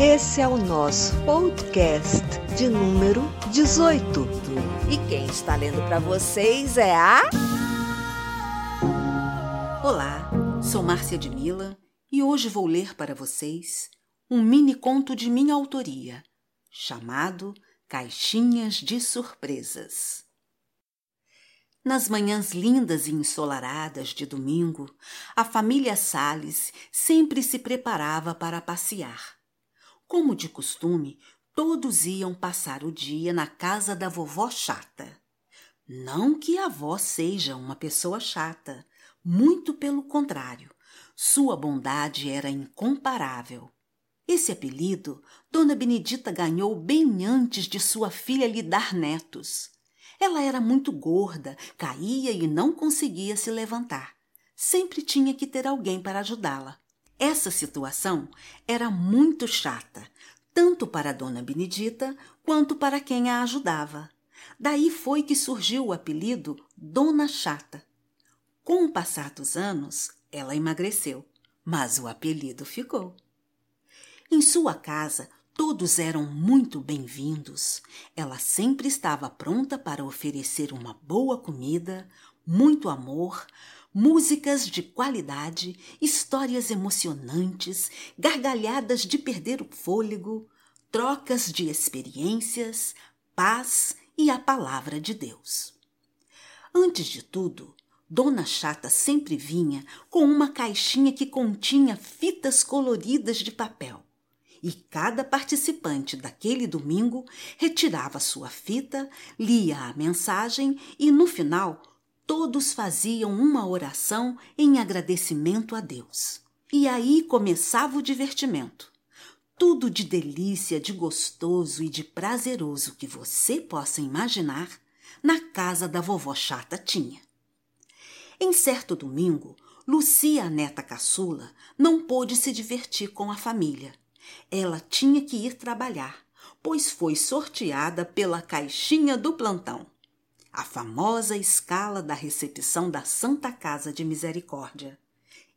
Esse é o nosso podcast de número 18. E quem está lendo para vocês é a. Olá, sou Márcia de Mila e hoje vou ler para vocês um mini conto de minha autoria, chamado Caixinhas de Surpresas. Nas manhãs lindas e ensolaradas de domingo, a família Sales sempre se preparava para passear. Como de costume, todos iam passar o dia na casa da vovó chata. Não que a avó seja uma pessoa chata, muito pelo contrário, sua bondade era incomparável. Esse apelido Dona Benedita ganhou bem antes de sua filha lhe dar netos. Ela era muito gorda, caía e não conseguia se levantar. Sempre tinha que ter alguém para ajudá-la. Essa situação era muito chata, tanto para Dona Benedita quanto para quem a ajudava. Daí foi que surgiu o apelido Dona Chata. Com o passar dos anos, ela emagreceu, mas o apelido ficou. Em sua casa, todos eram muito bem-vindos. Ela sempre estava pronta para oferecer uma boa comida, muito amor, músicas de qualidade, histórias emocionantes, gargalhadas de perder o fôlego, trocas de experiências, paz e a palavra de Deus. Antes de tudo, Dona Chata sempre vinha com uma caixinha que continha fitas coloridas de papel. E cada participante daquele domingo retirava sua fita, lia a mensagem e, no final, todos faziam uma oração em agradecimento a Deus. E aí começava o divertimento. Tudo de delícia, de gostoso e de prazeroso que você possa imaginar, na casa da vovó chata tinha. Em certo domingo, Lucia, a neta caçula, não pôde se divertir com a família. Ela tinha que ir trabalhar, pois foi sorteada pela caixinha do plantão, a famosa escala da recepção da Santa Casa de Misericórdia.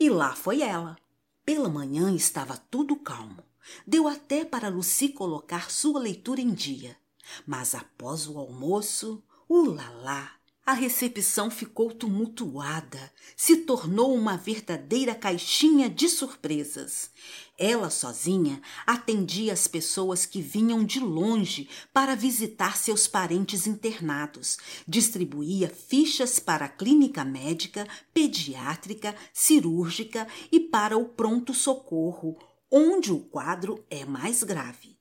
E lá foi ela. Pela manhã estava tudo calmo. Deu até para Luci colocar sua leitura em dia. Mas após o almoço, ulalá, a recepção ficou tumultuada, se tornou uma verdadeira caixinha de surpresas. Ela sozinha atendia as pessoas que vinham de longe para visitar seus parentes internados, distribuía fichas para a clínica médica, pediátrica, cirúrgica e para o pronto-socorro, onde o quadro é mais grave.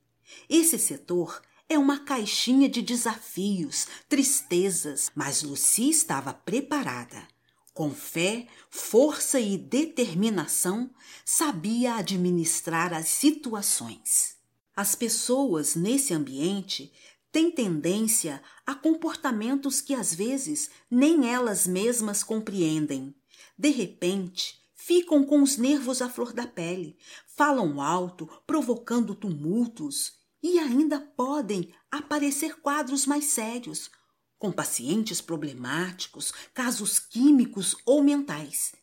Esse setor é uma caixinha de desafios, tristezas, mas Lucy estava preparada. Com fé, força e determinação, sabia administrar as situações. As pessoas nesse ambiente têm tendência a comportamentos que às vezes nem elas mesmas compreendem. De repente, ficam com os nervos à flor da pele, falam alto, provocando tumultos e ainda podem aparecer quadros mais sérios, com pacientes problemáticos, casos químicos ou mentais.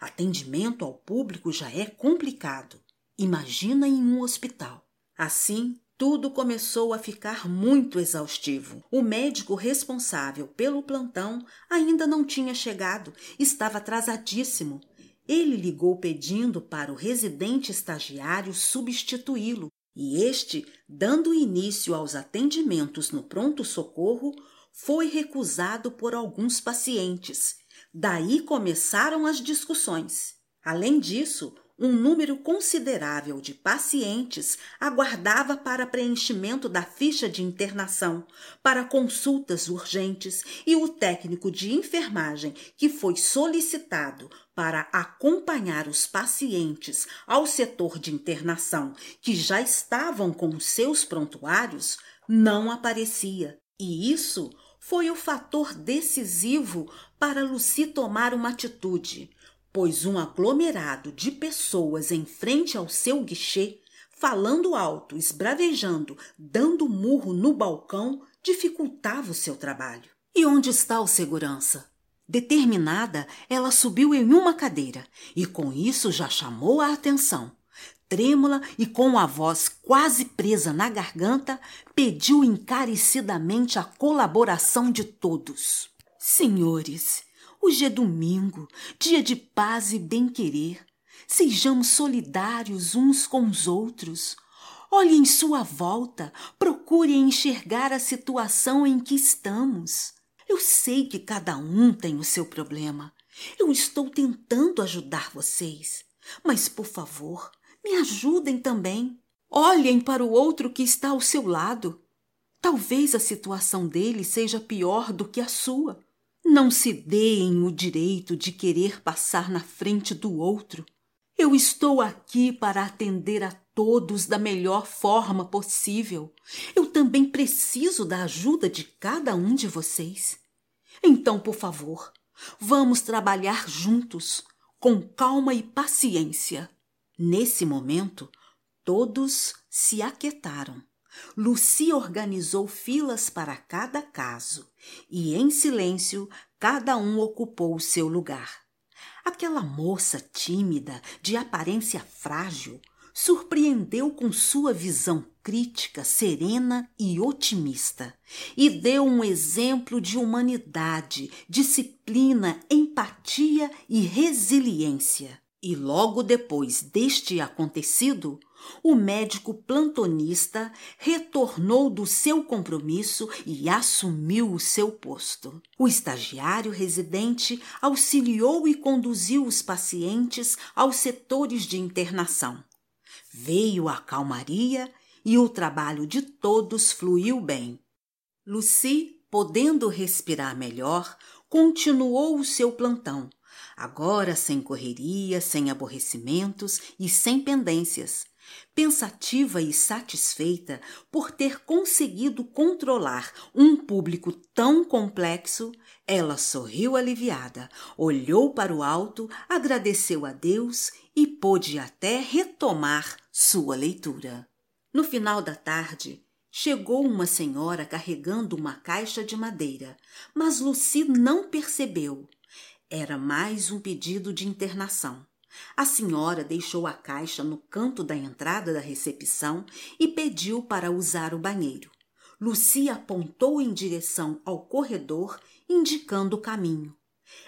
Atendimento ao público já é complicado. Imagina em um hospital. Assim, tudo começou a ficar muito exaustivo. O médico responsável pelo plantão ainda não tinha chegado, estava atrasadíssimo. Ele ligou pedindo para o residente estagiário substituí-lo, e este, dando início aos atendimentos no pronto-socorro, foi recusado por alguns pacientes. Daí começaram as discussões. Além disso, um número considerável de pacientes aguardava para preenchimento da ficha de internação, para consultas urgentes, e o técnico de enfermagem que foi solicitado para acompanhar os pacientes ao setor de internação que já estavam com seus prontuários não aparecia, e isso foi o fator decisivo para Lucy tomar uma atitude, pois um aglomerado de pessoas em frente ao seu guichê, falando alto, esbravejando, dando murro no balcão, dificultava o seu trabalho. E onde está o segurança? Determinada, ela subiu em uma cadeira e com isso já chamou a atenção. Trêmula e com a voz quase presa na garganta, pediu encarecidamente a colaboração de todos. Senhores, hoje é domingo, dia de paz e bem-querer. Sejamos solidários uns com os outros. Olhe em sua volta, procure enxergar a situação em que estamos. Eu sei que cada um tem o seu problema. Eu estou tentando ajudar vocês. Mas, por favor, me ajudem também. Olhem para o outro que está ao seu lado. Talvez a situação dele seja pior do que a sua. Não se deem o direito de querer passar na frente do outro. Eu estou aqui para atender a todos da melhor forma possível. Eu também preciso da ajuda de cada um de vocês. Então, por favor, vamos trabalhar juntos, com calma e paciência. Nesse momento, todos se aquietaram. Lucy organizou filas para cada caso e, em silêncio, cada um ocupou o seu lugar. Aquela moça tímida, de aparência frágil, surpreendeu com sua visão crítica, serena e otimista, e deu um exemplo de humanidade, disciplina, empatia e resiliência. E logo depois deste acontecido, o médico plantonista retornou do seu compromisso e assumiu o seu posto. O estagiário residente auxiliou e conduziu os pacientes aos setores de internação. Veio a calmaria e o trabalho de todos fluiu bem. Lucy, podendo respirar melhor, continuou o seu plantão, agora sem correria, sem aborrecimentos e sem pendências. Pensativa e satisfeita por ter conseguido controlar um público tão complexo, ela sorriu aliviada, olhou para o alto, agradeceu a Deus e pôde até retomar sua leitura. No final da tarde, chegou uma senhora carregando uma caixa de madeira, mas Lucy não percebeu. Era mais um pedido de internação. A senhora deixou a caixa no canto da entrada da recepção e pediu para usar o banheiro. Lucy apontou em direção ao corredor, indicando o caminho.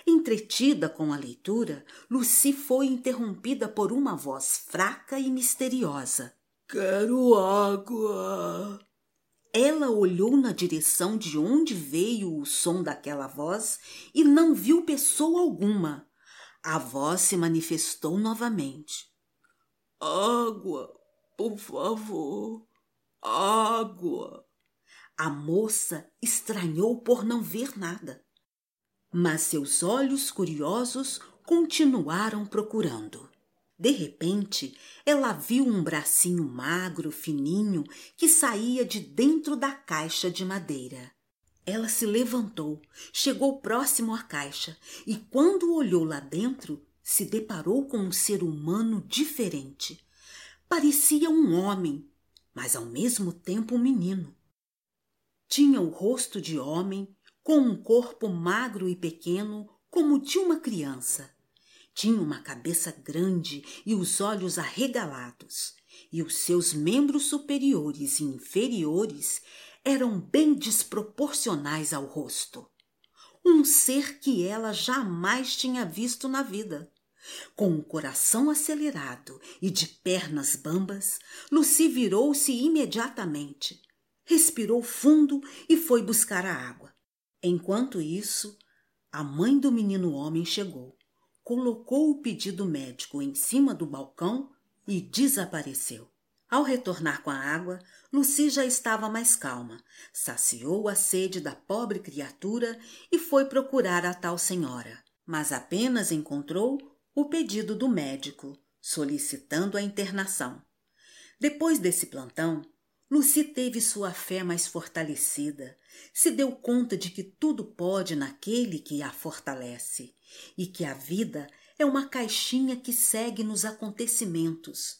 Entretida com a leitura, Lucy foi interrompida por uma voz fraca e misteriosa. Quero água. Ela olhou na direção de onde veio o som daquela voz e não viu pessoa alguma. A voz se manifestou novamente. Água, por favor. Água. A moça estranhou por não ver nada, mas seus olhos curiosos continuaram procurando. De repente, ela viu um bracinho magro, fininho, que saía de dentro da caixa de madeira. Ela se levantou, chegou próximo à caixa e, quando olhou lá dentro, se deparou com um ser humano diferente. Parecia um homem, mas ao mesmo tempo um menino. Tinha o rosto de homem, com um corpo magro e pequeno, como de uma criança tinha uma cabeça grande e os olhos arregalados, e os seus membros superiores e inferiores eram bem desproporcionais ao rosto. Um ser que ela jamais tinha visto na vida. Com o coração acelerado e de pernas bambas, Lucy virou-se imediatamente, respirou fundo e foi buscar a água. Enquanto isso, a mãe do menino homem chegou colocou o pedido médico em cima do balcão e desapareceu. Ao retornar com a água, Lucy já estava mais calma, saciou a sede da pobre criatura e foi procurar a tal senhora, mas apenas encontrou o pedido do médico, solicitando a internação. Depois desse plantão, Lucy teve sua fé mais fortalecida, se deu conta de que tudo pode naquele que a fortalece e que a vida é uma caixinha que segue nos acontecimentos,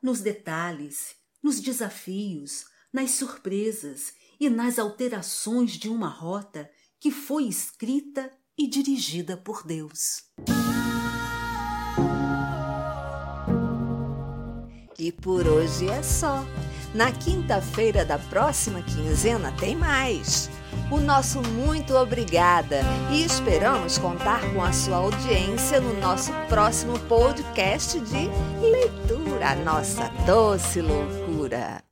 nos detalhes, nos desafios, nas surpresas e nas alterações de uma rota que foi escrita e dirigida por Deus. E por hoje é só. Na quinta-feira da próxima quinzena tem mais. O nosso muito obrigada e esperamos contar com a sua audiência no nosso próximo podcast de leitura, nossa doce loucura.